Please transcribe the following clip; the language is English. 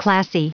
Classy.